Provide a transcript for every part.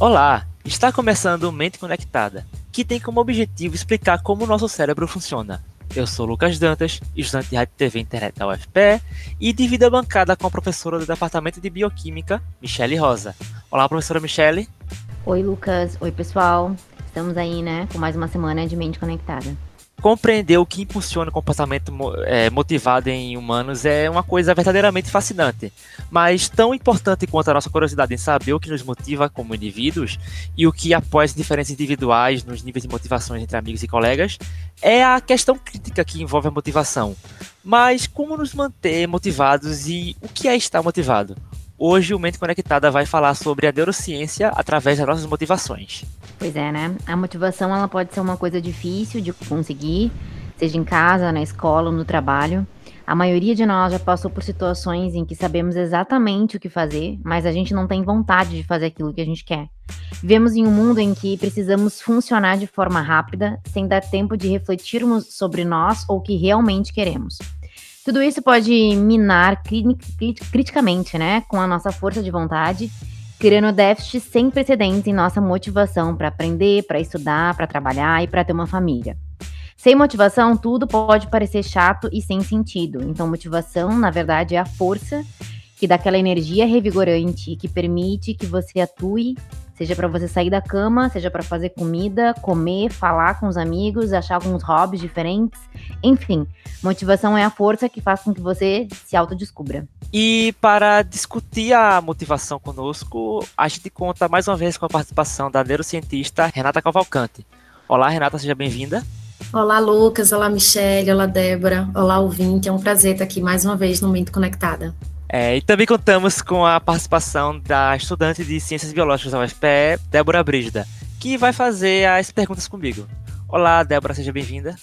Olá, está começando Mente Conectada, que tem como objetivo explicar como o nosso cérebro funciona. Eu sou Lucas Dantas, estudante de Rádio TV Internet da UFPE, e divido a bancada com a professora do Departamento de Bioquímica, Michele Rosa. Olá, professora Michele. Oi, Lucas. Oi, pessoal. Estamos aí, né, com mais uma semana de Mente Conectada. Compreender o que impulsiona o comportamento é, motivado em humanos é uma coisa verdadeiramente fascinante, mas tão importante quanto a nossa curiosidade em saber o que nos motiva como indivíduos e o que as diferenças individuais nos níveis de motivações entre amigos e colegas é a questão crítica que envolve a motivação. Mas como nos manter motivados e o que é estar motivado? Hoje o Mente Conectada vai falar sobre a neurociência através das nossas motivações. Pois é, né? A motivação ela pode ser uma coisa difícil de conseguir, seja em casa, na escola ou no trabalho. A maioria de nós já passou por situações em que sabemos exatamente o que fazer, mas a gente não tem vontade de fazer aquilo que a gente quer. Vivemos em um mundo em que precisamos funcionar de forma rápida, sem dar tempo de refletirmos sobre nós ou o que realmente queremos. Tudo isso pode minar criticamente, né, com a nossa força de vontade criando déficit sem precedentes em nossa motivação para aprender, para estudar, para trabalhar e para ter uma família. Sem motivação, tudo pode parecer chato e sem sentido. Então, motivação, na verdade, é a força que dá aquela energia revigorante que permite que você atue Seja para você sair da cama, seja para fazer comida, comer, falar com os amigos, achar alguns hobbies diferentes. Enfim, motivação é a força que faz com que você se autodescubra. E para discutir a motivação conosco, a gente conta mais uma vez com a participação da neurocientista Renata Cavalcante. Olá, Renata, seja bem-vinda. Olá, Lucas. Olá, Michelle. Olá, Débora. Olá, ouvinte. É um prazer estar aqui mais uma vez no Mente Conectada. É, e também contamos com a participação da estudante de Ciências Biológicas da UFPE, Débora Brígida, que vai fazer as perguntas comigo. Olá, Débora, seja bem-vinda.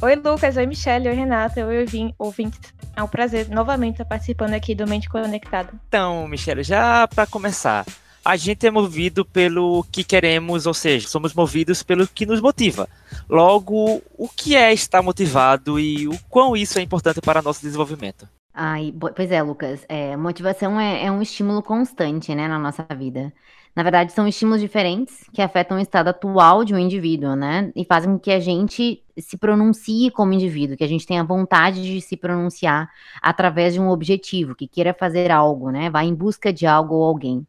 Oi, Lucas. Oi, Michelle. Oi, Renata. Oi, ouvintes. É um prazer novamente estar participando aqui do Mente Conectado. Então, Michelle, já para começar, a gente é movido pelo que queremos, ou seja, somos movidos pelo que nos motiva. Logo, o que é estar motivado e o quão isso é importante para nosso desenvolvimento? Ai, pois é, Lucas. É, motivação é, é um estímulo constante, né, na nossa vida. Na verdade, são estímulos diferentes que afetam o estado atual de um indivíduo, né? E fazem com que a gente se pronuncie como indivíduo, que a gente tenha vontade de se pronunciar através de um objetivo, que queira fazer algo, né? Vá em busca de algo ou alguém.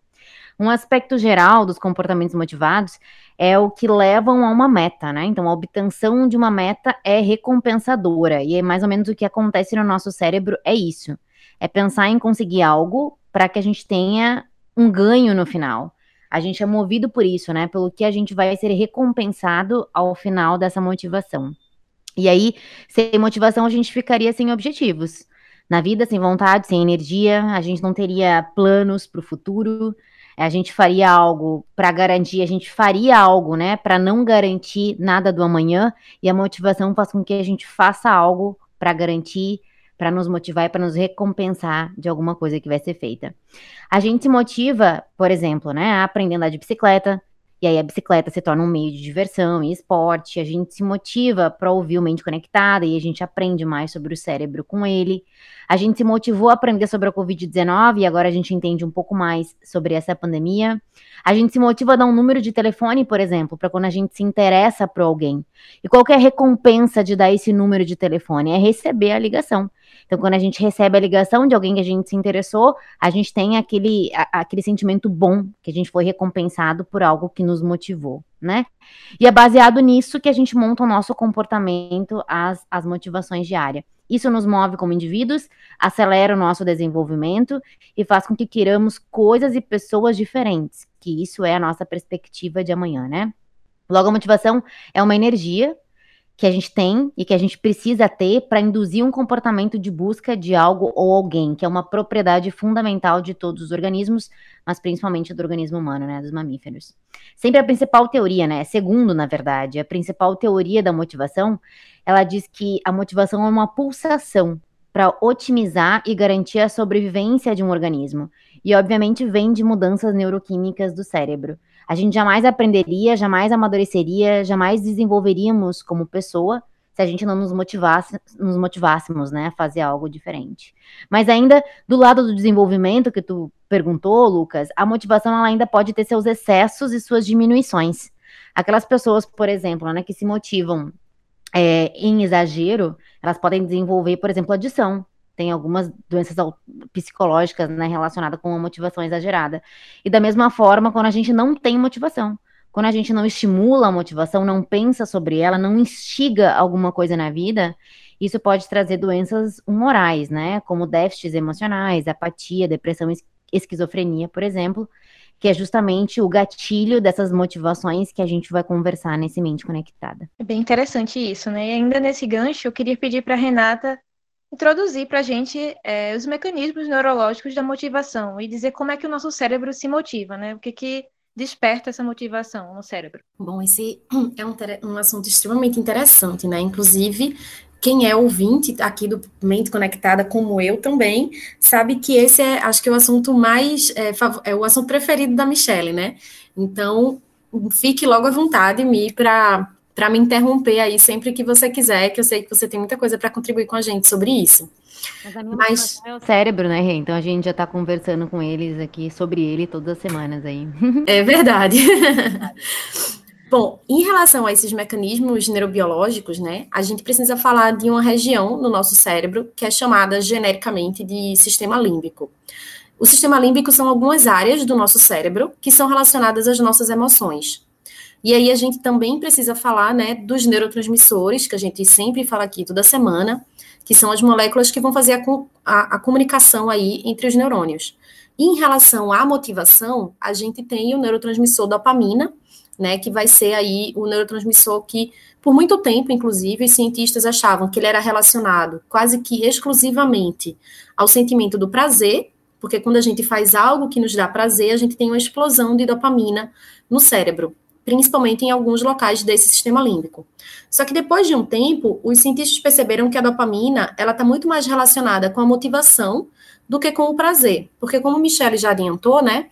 Um aspecto geral dos comportamentos motivados é o que levam a uma meta, né? Então, a obtenção de uma meta é recompensadora, e é mais ou menos o que acontece no nosso cérebro é isso. É pensar em conseguir algo para que a gente tenha um ganho no final. A gente é movido por isso, né? Pelo que a gente vai ser recompensado ao final dessa motivação. E aí, sem motivação, a gente ficaria sem objetivos. Na vida, sem vontade, sem energia, a gente não teria planos para o futuro, a gente faria algo para garantir, a gente faria algo, né, para não garantir nada do amanhã, e a motivação faz com que a gente faça algo para garantir, para nos motivar e para nos recompensar de alguma coisa que vai ser feita. A gente se motiva, por exemplo, né, a aprender a andar de bicicleta, e aí a bicicleta se torna um meio de diversão e esporte, a gente se motiva para ouvir o mente conectada e a gente aprende mais sobre o cérebro com ele. A gente se motivou a aprender sobre a Covid-19 e agora a gente entende um pouco mais sobre essa pandemia. A gente se motiva a dar um número de telefone, por exemplo, para quando a gente se interessa por alguém. E qual é a recompensa de dar esse número de telefone? É receber a ligação. Então, quando a gente recebe a ligação de alguém que a gente se interessou, a gente tem aquele, a, aquele sentimento bom, que a gente foi recompensado por algo que nos motivou, né? E é baseado nisso que a gente monta o nosso comportamento, as, as motivações diárias. Isso nos move como indivíduos, acelera o nosso desenvolvimento e faz com que queiramos coisas e pessoas diferentes, que isso é a nossa perspectiva de amanhã, né? Logo, a motivação é uma energia que a gente tem e que a gente precisa ter para induzir um comportamento de busca de algo ou alguém, que é uma propriedade fundamental de todos os organismos, mas principalmente do organismo humano, né, dos mamíferos. Sempre a principal teoria, né, segundo, na verdade, a principal teoria da motivação, ela diz que a motivação é uma pulsação para otimizar e garantir a sobrevivência de um organismo. E obviamente vem de mudanças neuroquímicas do cérebro a gente jamais aprenderia, jamais amadureceria, jamais desenvolveríamos como pessoa se a gente não nos motivasse, nos motivássemos, né, a fazer algo diferente. Mas ainda do lado do desenvolvimento que tu perguntou, Lucas, a motivação ela ainda pode ter seus excessos e suas diminuições. Aquelas pessoas, por exemplo, né, que se motivam é, em exagero, elas podem desenvolver, por exemplo, adição. Tem algumas doenças psicológicas né, relacionadas com a motivação exagerada. E da mesma forma, quando a gente não tem motivação, quando a gente não estimula a motivação, não pensa sobre ela, não instiga alguma coisa na vida, isso pode trazer doenças humorais, né? Como déficits emocionais, apatia, depressão, esquizofrenia, por exemplo, que é justamente o gatilho dessas motivações que a gente vai conversar nesse Mente Conectada. É bem interessante isso, né? E ainda nesse gancho, eu queria pedir para Renata introduzir para a gente é, os mecanismos neurológicos da motivação e dizer como é que o nosso cérebro se motiva, né? O que, que desperta essa motivação no cérebro? Bom, esse é um, um assunto extremamente interessante, né? Inclusive, quem é ouvinte aqui do Mente Conectada, como eu também, sabe que esse é, acho que é o assunto mais, é, é o assunto preferido da Michelle, né? Então, fique logo à vontade, Mi, para para me interromper aí sempre que você quiser, que eu sei que você tem muita coisa para contribuir com a gente sobre isso. Mas a minha Mas... é o cérebro, né, Rê? Então a gente já está conversando com eles aqui sobre ele todas as semanas aí. É verdade. Bom, em relação a esses mecanismos neurobiológicos, né, a gente precisa falar de uma região no nosso cérebro que é chamada genericamente de sistema límbico. O sistema límbico são algumas áreas do nosso cérebro que são relacionadas às nossas emoções. E aí a gente também precisa falar, né, dos neurotransmissores, que a gente sempre fala aqui toda semana, que são as moléculas que vão fazer a, a, a comunicação aí entre os neurônios. E em relação à motivação, a gente tem o neurotransmissor dopamina, né, que vai ser aí o neurotransmissor que, por muito tempo, inclusive, os cientistas achavam que ele era relacionado quase que exclusivamente ao sentimento do prazer, porque quando a gente faz algo que nos dá prazer, a gente tem uma explosão de dopamina no cérebro principalmente em alguns locais desse sistema límbico. Só que depois de um tempo, os cientistas perceberam que a dopamina ela está muito mais relacionada com a motivação do que com o prazer, porque como Michelle já adiantou, né,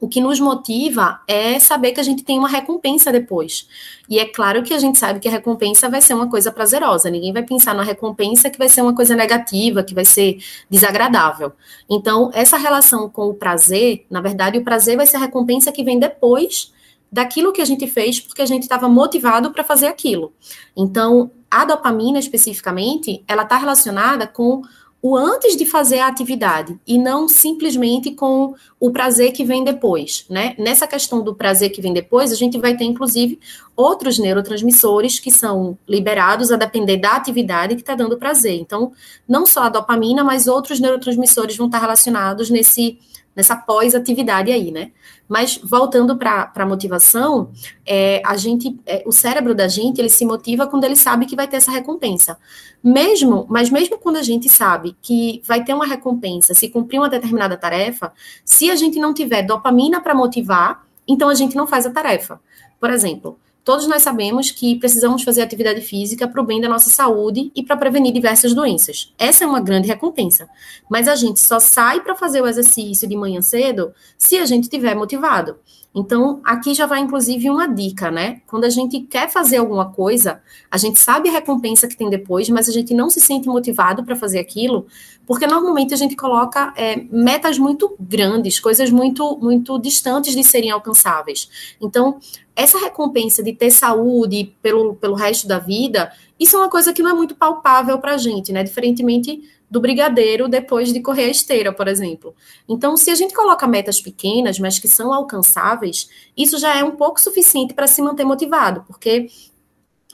o que nos motiva é saber que a gente tem uma recompensa depois. E é claro que a gente sabe que a recompensa vai ser uma coisa prazerosa. Ninguém vai pensar na recompensa que vai ser uma coisa negativa, que vai ser desagradável. Então, essa relação com o prazer, na verdade, o prazer vai ser a recompensa que vem depois daquilo que a gente fez porque a gente estava motivado para fazer aquilo. Então, a dopamina especificamente, ela está relacionada com o antes de fazer a atividade e não simplesmente com o prazer que vem depois, né? Nessa questão do prazer que vem depois, a gente vai ter inclusive outros neurotransmissores que são liberados a depender da atividade que está dando prazer. Então, não só a dopamina, mas outros neurotransmissores vão estar relacionados nesse nessa pós-atividade aí, né? Mas voltando para a motivação, é, a gente, é, o cérebro da gente, ele se motiva quando ele sabe que vai ter essa recompensa. Mesmo, mas mesmo quando a gente sabe que vai ter uma recompensa se cumprir uma determinada tarefa, se a gente não tiver dopamina para motivar, então a gente não faz a tarefa. Por exemplo, Todos nós sabemos que precisamos fazer atividade física para o bem da nossa saúde e para prevenir diversas doenças. Essa é uma grande recompensa. Mas a gente só sai para fazer o exercício de manhã cedo se a gente estiver motivado. Então, aqui já vai inclusive uma dica, né? Quando a gente quer fazer alguma coisa, a gente sabe a recompensa que tem depois, mas a gente não se sente motivado para fazer aquilo, porque normalmente a gente coloca é, metas muito grandes, coisas muito, muito distantes de serem alcançáveis. Então, essa recompensa de ter saúde pelo, pelo resto da vida, isso é uma coisa que não é muito palpável para a gente, né? Diferentemente do brigadeiro depois de correr a esteira, por exemplo. Então, se a gente coloca metas pequenas, mas que são alcançáveis, isso já é um pouco suficiente para se manter motivado, porque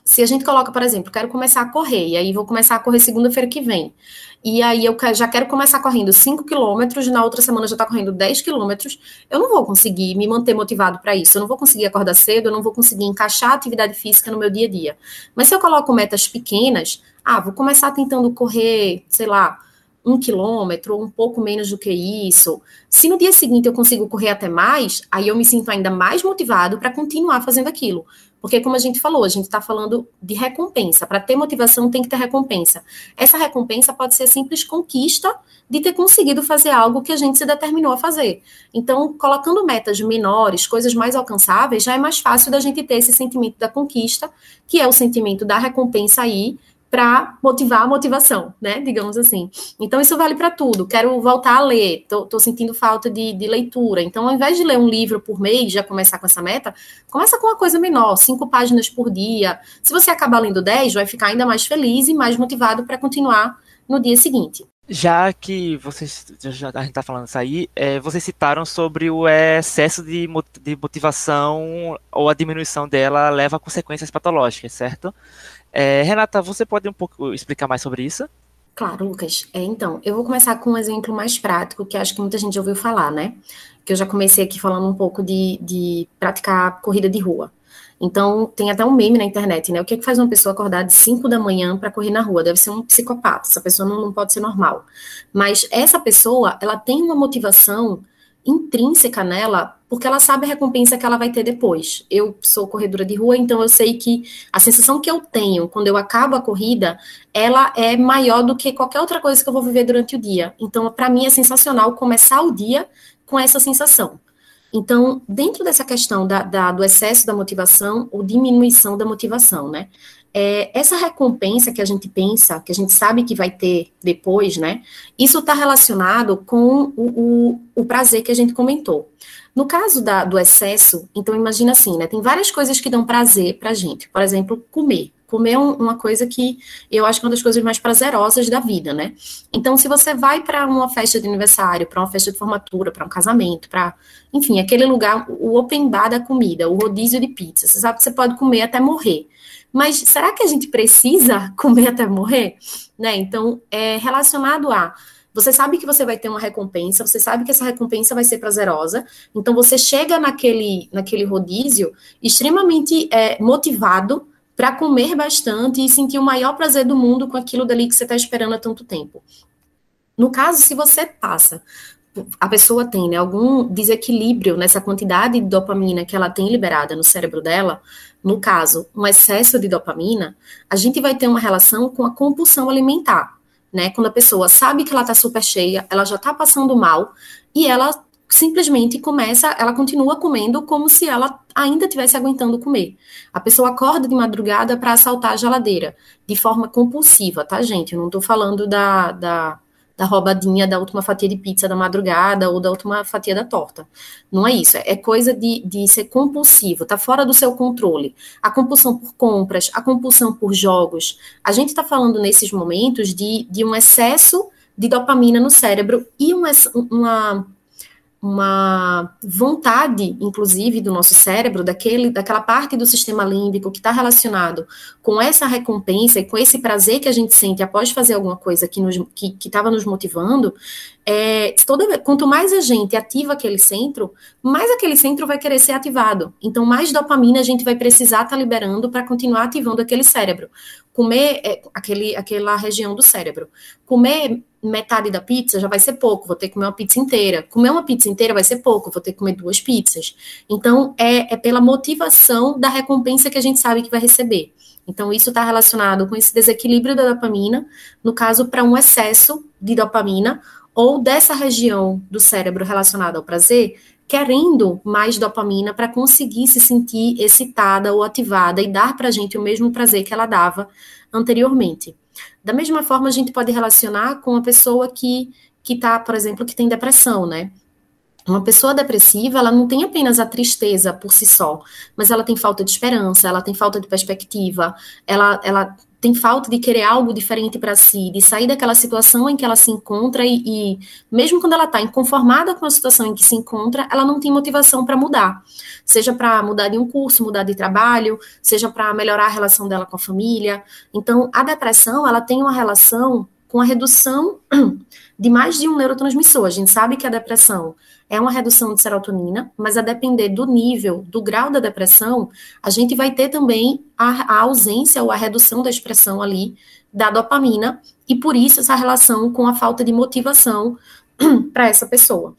se a gente coloca, por exemplo, quero começar a correr, e aí vou começar a correr segunda-feira que vem, e aí eu já quero começar correndo 5 quilômetros, na outra semana já está correndo 10 quilômetros, eu não vou conseguir me manter motivado para isso, eu não vou conseguir acordar cedo, eu não vou conseguir encaixar atividade física no meu dia a dia. Mas se eu coloco metas pequenas, ah, vou começar tentando correr, sei lá, um quilômetro ou um pouco menos do que isso, se no dia seguinte eu consigo correr até mais, aí eu me sinto ainda mais motivado para continuar fazendo aquilo. Porque, como a gente falou, a gente está falando de recompensa. Para ter motivação, tem que ter recompensa. Essa recompensa pode ser a simples conquista de ter conseguido fazer algo que a gente se determinou a fazer. Então, colocando metas menores, coisas mais alcançáveis, já é mais fácil da gente ter esse sentimento da conquista, que é o sentimento da recompensa aí, para motivar a motivação, né? Digamos assim. Então, isso vale para tudo. Quero voltar a ler, tô sentindo falta de, de, leitura. Então, ao invés de ler um livro por mês, já começar com essa meta, começa com uma coisa menor, cinco páginas por dia. Se você acabar lendo dez, vai ficar ainda mais feliz e mais motivado para continuar no dia seguinte. Já que vocês já a gente está falando isso aí, é, vocês citaram sobre o excesso de, de motivação ou a diminuição dela leva a consequências patológicas, certo? É, Renata, você pode um pouco explicar mais sobre isso? Claro, Lucas. É, então, eu vou começar com um exemplo mais prático, que acho que muita gente ouviu falar, né? Que eu já comecei aqui falando um pouco de, de praticar corrida de rua. Então, tem até um meme na internet, né? O que, é que faz uma pessoa acordar de 5 da manhã para correr na rua? Deve ser um psicopata, essa pessoa não, não pode ser normal. Mas essa pessoa, ela tem uma motivação intrínseca nela, porque ela sabe a recompensa que ela vai ter depois. Eu sou corredora de rua, então eu sei que a sensação que eu tenho quando eu acabo a corrida, ela é maior do que qualquer outra coisa que eu vou viver durante o dia. Então, para mim é sensacional começar o dia com essa sensação. Então, dentro dessa questão da, da, do excesso da motivação ou diminuição da motivação, né? é, essa recompensa que a gente pensa, que a gente sabe que vai ter depois, né? Isso está relacionado com o, o, o, prazer que a gente comentou. No caso da, do excesso, então imagina assim, né? Tem várias coisas que dão prazer pra gente. Por exemplo, comer. Comer é uma coisa que eu acho que é uma das coisas mais prazerosas da vida, né? Então, se você vai para uma festa de aniversário, para uma festa de formatura, para um casamento, para, enfim, aquele lugar, o open bar da comida, o rodízio de pizza, você sabe que você pode comer até morrer. Mas será que a gente precisa comer até morrer? Né? Então, é relacionado a você sabe que você vai ter uma recompensa, você sabe que essa recompensa vai ser prazerosa, então você chega naquele, naquele rodízio extremamente é, motivado para comer bastante e sentir o maior prazer do mundo com aquilo dali que você está esperando há tanto tempo. No caso, se você passa a pessoa tem né, algum desequilíbrio nessa quantidade de dopamina que ela tem liberada no cérebro dela, no caso, um excesso de dopamina, a gente vai ter uma relação com a compulsão alimentar, né? Quando a pessoa sabe que ela está super cheia, ela já está passando mal e ela simplesmente começa, ela continua comendo como se ela ainda estivesse aguentando comer. A pessoa acorda de madrugada para assaltar a geladeira de forma compulsiva, tá, gente? Eu não estou falando da, da da roubadinha da última fatia de pizza da madrugada ou da última fatia da torta. Não é isso, é coisa de, de ser compulsivo, tá fora do seu controle. A compulsão por compras, a compulsão por jogos. A gente está falando nesses momentos de, de um excesso de dopamina no cérebro e uma, uma uma vontade, inclusive, do nosso cérebro, daquele, daquela parte do sistema límbico que está relacionado com essa recompensa e com esse prazer que a gente sente após fazer alguma coisa que estava nos, que, que nos motivando, é, toda, quanto mais a gente ativa aquele centro, mais aquele centro vai querer ser ativado. Então, mais dopamina a gente vai precisar estar tá liberando para continuar ativando aquele cérebro. Comer é, aquele, aquela região do cérebro. Comer metade da pizza já vai ser pouco, vou ter que comer uma pizza inteira. Comer uma pizza inteira vai ser pouco, vou ter que comer duas pizzas. Então, é, é pela motivação da recompensa que a gente sabe que vai receber. Então, isso está relacionado com esse desequilíbrio da dopamina, no caso, para um excesso de dopamina, ou dessa região do cérebro relacionada ao prazer, querendo mais dopamina para conseguir se sentir excitada ou ativada e dar para a gente o mesmo prazer que ela dava anteriormente. Da mesma forma, a gente pode relacionar com a pessoa que que está, por exemplo, que tem depressão, né? Uma pessoa depressiva, ela não tem apenas a tristeza por si só, mas ela tem falta de esperança, ela tem falta de perspectiva, ela, ela tem falta de querer algo diferente para si, de sair daquela situação em que ela se encontra e, e mesmo quando ela está inconformada com a situação em que se encontra, ela não tem motivação para mudar, seja para mudar de um curso, mudar de trabalho, seja para melhorar a relação dela com a família. Então, a depressão, ela tem uma relação com a redução de mais de um neurotransmissor. A gente sabe que a depressão é uma redução de serotonina, mas a depender do nível, do grau da depressão, a gente vai ter também a, a ausência ou a redução da expressão ali da dopamina, e por isso essa relação com a falta de motivação para essa pessoa.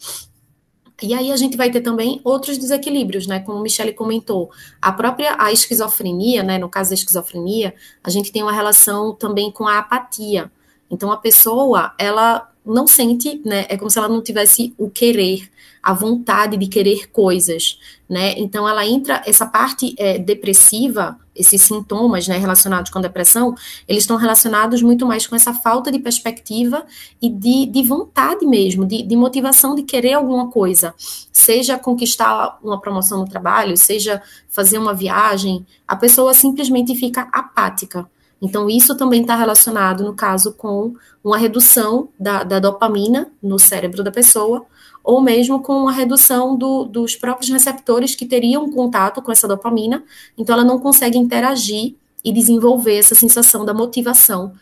E aí a gente vai ter também outros desequilíbrios, né? Como Michele comentou, a própria a esquizofrenia, né? No caso da esquizofrenia, a gente tem uma relação também com a apatia. Então a pessoa, ela não sente, né? É como se ela não tivesse o querer, a vontade de querer coisas, né? Então ela entra essa parte é, depressiva, esses sintomas, né, relacionados com depressão, eles estão relacionados muito mais com essa falta de perspectiva e de, de vontade mesmo, de, de motivação de querer alguma coisa, seja conquistar uma promoção no trabalho, seja fazer uma viagem, a pessoa simplesmente fica apática. Então, isso também está relacionado, no caso, com uma redução da, da dopamina no cérebro da pessoa, ou mesmo com a redução do, dos próprios receptores que teriam contato com essa dopamina, então ela não consegue interagir e desenvolver essa sensação da motivação.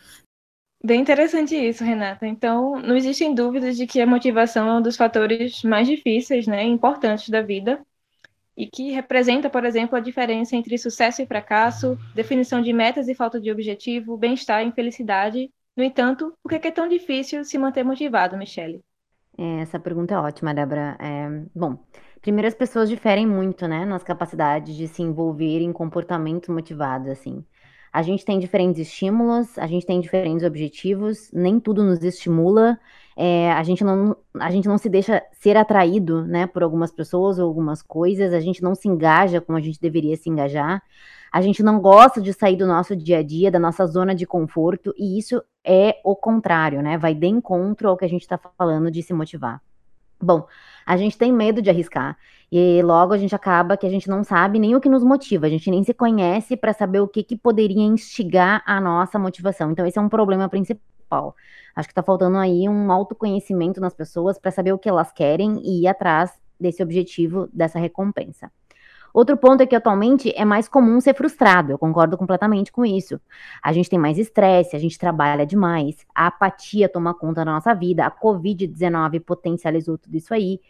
Bem interessante isso, Renata. Então, não existem dúvidas de que a motivação é um dos fatores mais difíceis, né, importantes da vida, e que representa, por exemplo, a diferença entre sucesso e fracasso, definição de metas e falta de objetivo, bem-estar e infelicidade. No entanto, por que é tão difícil se manter motivado, Michele? É, essa pergunta é ótima, Débora. É, bom, primeiro as pessoas diferem muito, né, nas capacidades de se envolver em comportamentos motivados, assim. A gente tem diferentes estímulos, a gente tem diferentes objetivos, nem tudo nos estimula, é, a, gente não, a gente não se deixa ser atraído, né, por algumas pessoas ou algumas coisas, a gente não se engaja como a gente deveria se engajar, a gente não gosta de sair do nosso dia a dia, da nossa zona de conforto, e isso é o contrário, né? Vai de encontro ao que a gente está falando de se motivar. Bom, a gente tem medo de arriscar. E logo a gente acaba que a gente não sabe nem o que nos motiva, a gente nem se conhece para saber o que, que poderia instigar a nossa motivação. Então, esse é um problema principal. Acho que está faltando aí um autoconhecimento nas pessoas para saber o que elas querem e ir atrás desse objetivo, dessa recompensa. Outro ponto é que atualmente é mais comum ser frustrado, eu concordo completamente com isso. A gente tem mais estresse, a gente trabalha demais, a apatia toma conta da nossa vida, a Covid-19 potencializou tudo isso aí.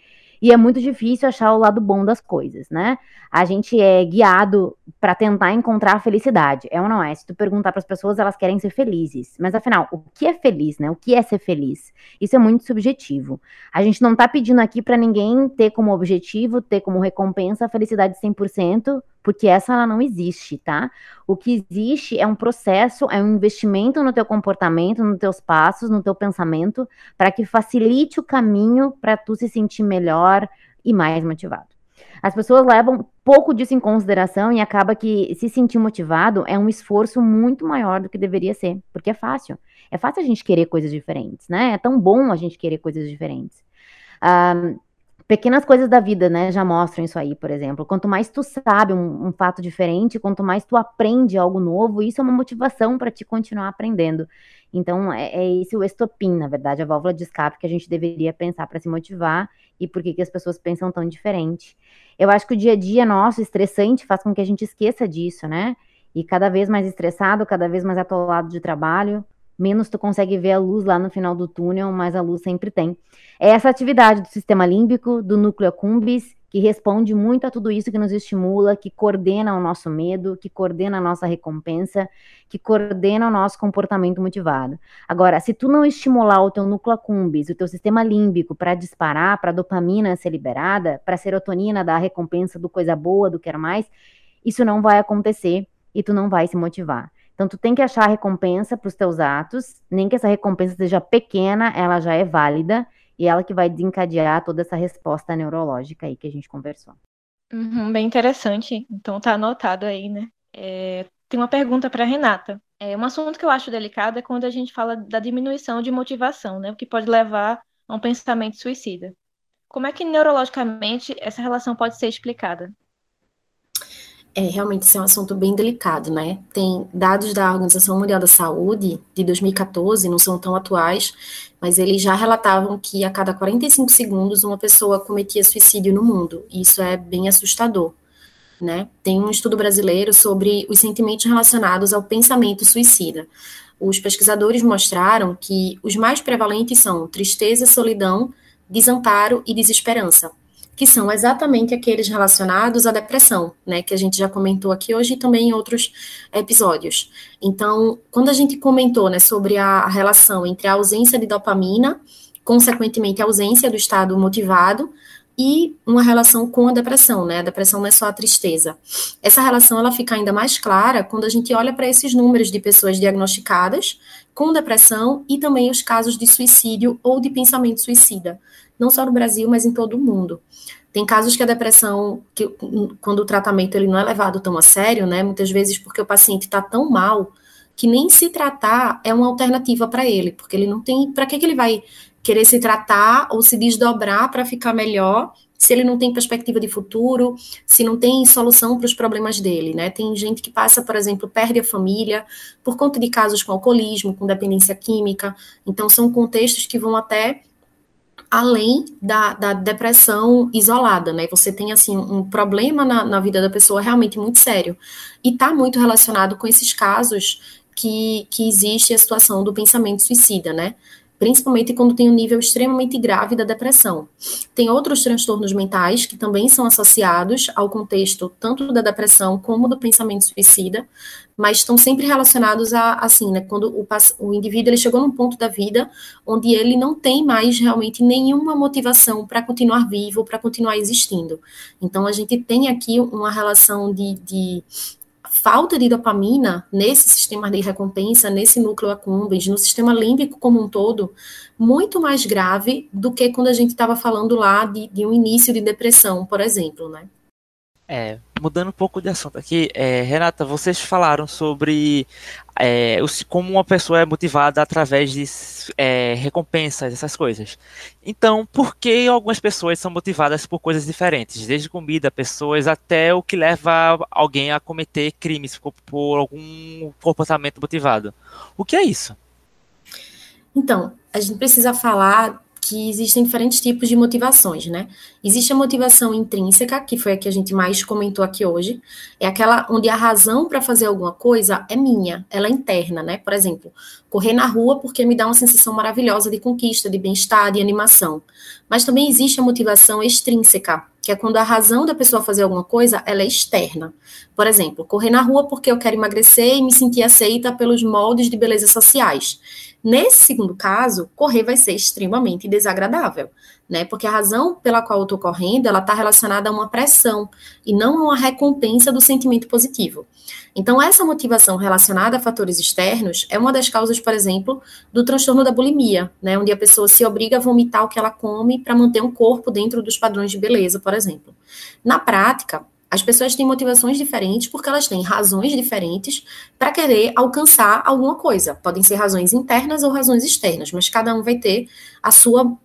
E é muito difícil achar o lado bom das coisas, né? A gente é guiado para tentar encontrar a felicidade. É ou não é? Se tu perguntar para as pessoas, elas querem ser felizes. Mas afinal, o que é feliz, né? O que é ser feliz? Isso é muito subjetivo. A gente não está pedindo aqui para ninguém ter como objetivo, ter como recompensa a felicidade 100%, porque essa ela não existe, tá? O que existe é um processo, é um investimento no teu comportamento, nos teus passos, no teu pensamento, para que facilite o caminho para tu se sentir melhor e mais motivado. As pessoas levam pouco disso em consideração e acaba que se sentir motivado é um esforço muito maior do que deveria ser, porque é fácil. É fácil a gente querer coisas diferentes, né? É tão bom a gente querer coisas diferentes. Um, pequenas coisas da vida, né, já mostram isso aí, por exemplo. Quanto mais tu sabe um, um fato diferente, quanto mais tu aprende algo novo, isso é uma motivação para te continuar aprendendo. Então, é, é esse o estopim, na verdade, a válvula de escape que a gente deveria pensar para se motivar e por que, que as pessoas pensam tão diferente. Eu acho que o dia a dia nosso, estressante, faz com que a gente esqueça disso, né? E cada vez mais estressado, cada vez mais atolado de trabalho, menos tu consegue ver a luz lá no final do túnel, mas a luz sempre tem. É essa atividade do sistema límbico, do núcleo accumbens, que responde muito a tudo isso que nos estimula, que coordena o nosso medo, que coordena a nossa recompensa, que coordena o nosso comportamento motivado. Agora, se tu não estimular o teu núcleo accumbens, o teu sistema límbico para disparar, para dopamina ser liberada, para serotonina dar a recompensa do coisa boa, do quer mais, isso não vai acontecer e tu não vai se motivar. Então, tu tem que achar recompensa para os teus atos, nem que essa recompensa seja pequena, ela já é válida, e ela que vai desencadear toda essa resposta neurológica aí que a gente conversou. Uhum, bem interessante. Então, tá anotado aí, né? É, tem uma pergunta para Renata. É, um assunto que eu acho delicado é quando a gente fala da diminuição de motivação, né? O que pode levar a um pensamento suicida. Como é que neurologicamente essa relação pode ser explicada? É, realmente, isso é um assunto bem delicado, né? Tem dados da Organização Mundial da Saúde de 2014, não são tão atuais, mas eles já relatavam que a cada 45 segundos uma pessoa cometia suicídio no mundo. E isso é bem assustador, né? Tem um estudo brasileiro sobre os sentimentos relacionados ao pensamento suicida. Os pesquisadores mostraram que os mais prevalentes são tristeza, solidão, desamparo e desesperança que são exatamente aqueles relacionados à depressão, né, que a gente já comentou aqui hoje e também em outros episódios. Então, quando a gente comentou, né, sobre a relação entre a ausência de dopamina, consequentemente a ausência do estado motivado, e uma relação com a depressão, né? A depressão não é só a tristeza. Essa relação ela fica ainda mais clara quando a gente olha para esses números de pessoas diagnosticadas com depressão e também os casos de suicídio ou de pensamento suicida, não só no Brasil, mas em todo o mundo. Tem casos que a depressão, que, quando o tratamento ele não é levado tão a sério, né? Muitas vezes porque o paciente está tão mal que nem se tratar é uma alternativa para ele, porque ele não tem. Para que, que ele vai querer se tratar ou se desdobrar para ficar melhor, se ele não tem perspectiva de futuro, se não tem solução para os problemas dele, né? Tem gente que passa, por exemplo, perde a família por conta de casos com alcoolismo, com dependência química. Então, são contextos que vão até além da, da depressão isolada, né? Você tem, assim, um problema na, na vida da pessoa realmente muito sério. E está muito relacionado com esses casos que, que existe a situação do pensamento suicida, né? principalmente quando tem um nível extremamente grave da depressão. Tem outros transtornos mentais que também são associados ao contexto tanto da depressão como do pensamento suicida, mas estão sempre relacionados a, assim, né, quando o, o indivíduo ele chegou num ponto da vida onde ele não tem mais realmente nenhuma motivação para continuar vivo, para continuar existindo. Então, a gente tem aqui uma relação de, de falta de dopamina nesse sistema de recompensa, nesse núcleo accumbens, no sistema límbico como um todo, muito mais grave do que quando a gente estava falando lá de, de, um início de depressão, por exemplo, né? É, mudando um pouco de assunto aqui, é, Renata, vocês falaram sobre é, como uma pessoa é motivada através de é, recompensas, essas coisas. Então, por que algumas pessoas são motivadas por coisas diferentes? Desde comida, pessoas, até o que leva alguém a cometer crimes por, por algum comportamento motivado. O que é isso? Então, a gente precisa falar que existem diferentes tipos de motivações, né? Existe a motivação intrínseca, que foi a que a gente mais comentou aqui hoje, é aquela onde a razão para fazer alguma coisa é minha, ela é interna, né? Por exemplo, correr na rua porque me dá uma sensação maravilhosa de conquista, de bem-estar, de animação. Mas também existe a motivação extrínseca, que é quando a razão da pessoa fazer alguma coisa, ela é externa. Por exemplo, correr na rua porque eu quero emagrecer e me sentir aceita pelos moldes de beleza sociais. Nesse segundo caso, correr vai ser extremamente desagradável, né? Porque a razão pela qual eu estou correndo, ela está relacionada a uma pressão e não a uma recompensa do sentimento positivo. Então, essa motivação relacionada a fatores externos é uma das causas, por exemplo, do transtorno da bulimia, né? Onde a pessoa se obriga a vomitar o que ela come para manter um corpo dentro dos padrões de beleza, por exemplo. Na prática, as pessoas têm motivações diferentes porque elas têm razões diferentes para querer alcançar alguma coisa. Podem ser razões internas ou razões externas, mas cada um vai ter a sua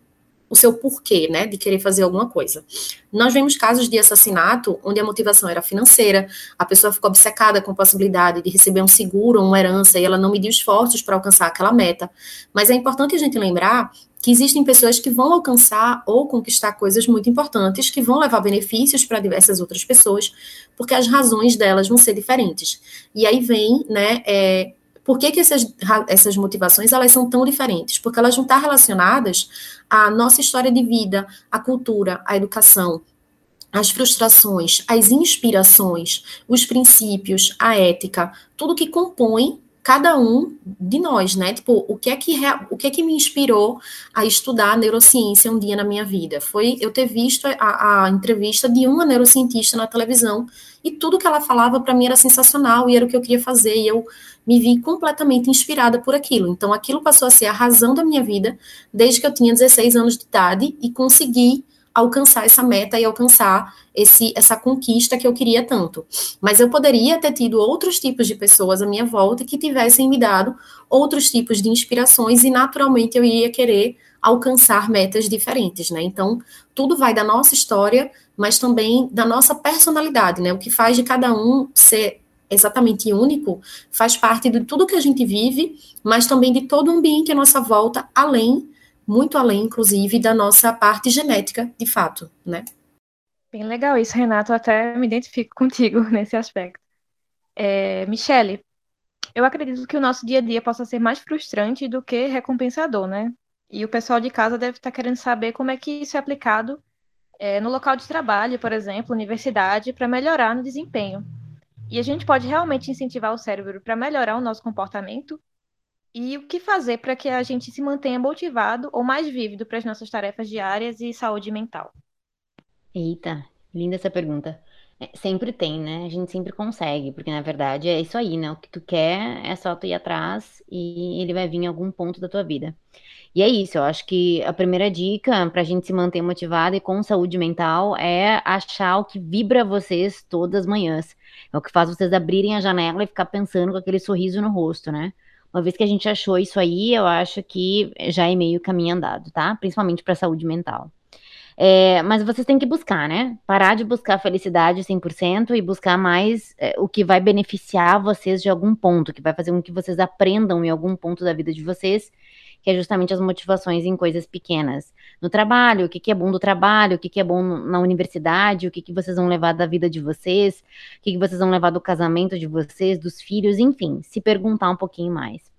o seu porquê, né, de querer fazer alguma coisa. Nós vemos casos de assassinato onde a motivação era financeira, a pessoa ficou obcecada com a possibilidade de receber um seguro ou uma herança e ela não mediu esforços para alcançar aquela meta. Mas é importante a gente lembrar que existem pessoas que vão alcançar ou conquistar coisas muito importantes, que vão levar benefícios para diversas outras pessoas, porque as razões delas vão ser diferentes. E aí vem, né, é, por que, que essas, essas motivações elas são tão diferentes? Porque elas vão estar relacionadas à nossa história de vida, à cultura, à educação, as frustrações, as inspirações, os princípios, a ética, tudo que compõe cada um de nós, né? Tipo, o que é que o que é que me inspirou a estudar neurociência um dia na minha vida? Foi eu ter visto a, a entrevista de uma neurocientista na televisão e tudo que ela falava para mim era sensacional e era o que eu queria fazer e eu me vi completamente inspirada por aquilo. Então aquilo passou a ser a razão da minha vida desde que eu tinha 16 anos de idade e consegui alcançar essa meta e alcançar esse, essa conquista que eu queria tanto. Mas eu poderia ter tido outros tipos de pessoas à minha volta que tivessem me dado outros tipos de inspirações e naturalmente eu iria querer alcançar metas diferentes, né? Então, tudo vai da nossa história, mas também da nossa personalidade, né? O que faz de cada um ser exatamente único faz parte de tudo que a gente vive, mas também de todo o ambiente à nossa volta, além muito além, inclusive, da nossa parte genética, de fato, né? Bem legal isso, Renato. Até me identifico contigo nesse aspecto. É, Michele, eu acredito que o nosso dia a dia possa ser mais frustrante do que recompensador, né? E o pessoal de casa deve estar querendo saber como é que isso é aplicado é, no local de trabalho, por exemplo, universidade, para melhorar no desempenho. E a gente pode realmente incentivar o cérebro para melhorar o nosso comportamento e o que fazer para que a gente se mantenha motivado ou mais vívido para as nossas tarefas diárias e saúde mental. Eita, linda essa pergunta. É, sempre tem, né? A gente sempre consegue, porque na verdade é isso aí, né? O que tu quer é só tu ir atrás e ele vai vir em algum ponto da tua vida. E é isso, eu acho que a primeira dica para a gente se manter motivado e com saúde mental é achar o que vibra vocês todas as manhãs. É o que faz vocês abrirem a janela e ficar pensando com aquele sorriso no rosto, né? Uma vez que a gente achou isso aí, eu acho que já é meio caminho andado, tá? Principalmente para a saúde mental. É, mas vocês têm que buscar, né? Parar de buscar felicidade 100% e buscar mais é, o que vai beneficiar vocês de algum ponto, que vai fazer com que vocês aprendam em algum ponto da vida de vocês, que é justamente as motivações em coisas pequenas. No trabalho, o que, que é bom do trabalho, o que, que é bom na universidade, o que, que vocês vão levar da vida de vocês, o que, que vocês vão levar do casamento de vocês, dos filhos, enfim, se perguntar um pouquinho mais.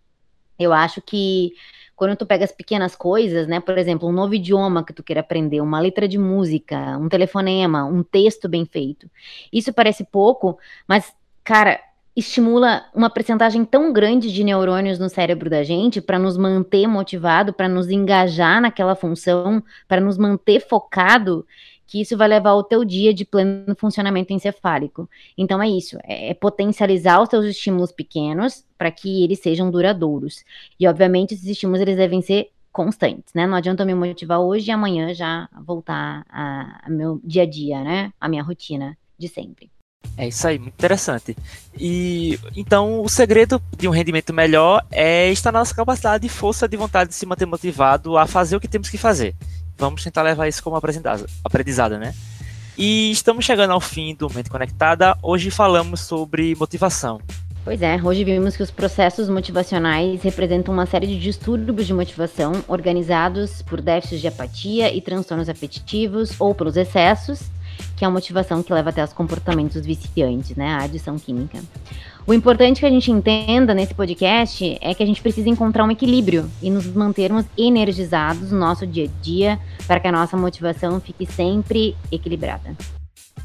Eu acho que quando tu pega as pequenas coisas, né? Por exemplo, um novo idioma que tu queira aprender, uma letra de música, um telefonema, um texto bem feito. Isso parece pouco, mas, cara, estimula uma percentagem tão grande de neurônios no cérebro da gente para nos manter motivado, para nos engajar naquela função, para nos manter focado, que isso vai levar o teu dia de pleno funcionamento encefálico. Então é isso, é, é potencializar os teus estímulos pequenos para que eles sejam duradouros. E obviamente esses estímulos eles devem ser constantes, né? Não adianta eu me motivar hoje e amanhã já voltar a, a meu dia a dia, né? A minha rotina de sempre. É isso aí, muito interessante. E então o segredo de um rendimento melhor é estar na nossa capacidade e força de vontade de se manter motivado a fazer o que temos que fazer vamos tentar levar isso como aprendizado, né? E estamos chegando ao fim do Mente Conectada. Hoje falamos sobre motivação. Pois é, hoje vimos que os processos motivacionais representam uma série de distúrbios de motivação organizados por déficits de apatia e transtornos afetivos ou pelos excessos, que é a motivação que leva até os comportamentos viciantes, né? A adição química. O importante que a gente entenda nesse podcast é que a gente precisa encontrar um equilíbrio e nos mantermos energizados no nosso dia a dia para que a nossa motivação fique sempre equilibrada.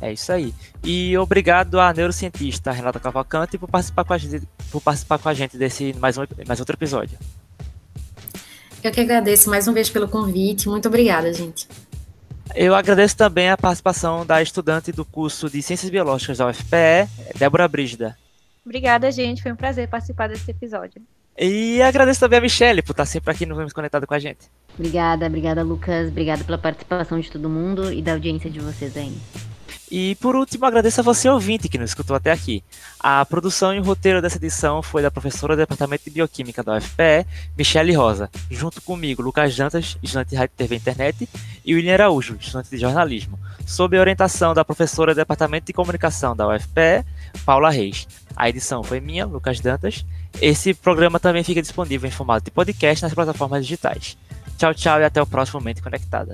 É isso aí. E obrigado à neurocientista Renata Cavalcante por participar com a gente, por participar com a gente desse mais, um, mais outro episódio. Eu que agradeço mais uma vez pelo convite. Muito obrigada, gente. Eu agradeço também a participação da estudante do curso de Ciências Biológicas da UFPE, Débora Brígida. Obrigada, gente. Foi um prazer participar desse episódio. E agradeço também a Michelle por estar sempre aqui no Vamos Conectado com a gente. Obrigada, obrigada, Lucas. Obrigada pela participação de todo mundo e da audiência de vocês aí. E por último, agradeço a você ouvinte que nos escutou até aqui. A produção e o roteiro dessa edição foi da professora do Departamento de Bioquímica da UFPE, Michele Rosa, junto comigo, Lucas Jantas, estudante de Rádio TV Internet, e William Araújo, estudante de jornalismo, sob a orientação da professora do Departamento de Comunicação da UFPE, Paula Reis. A edição foi minha, Lucas Dantas. Esse programa também fica disponível em formato de podcast nas plataformas digitais. Tchau, tchau e até o próximo Mente Conectada.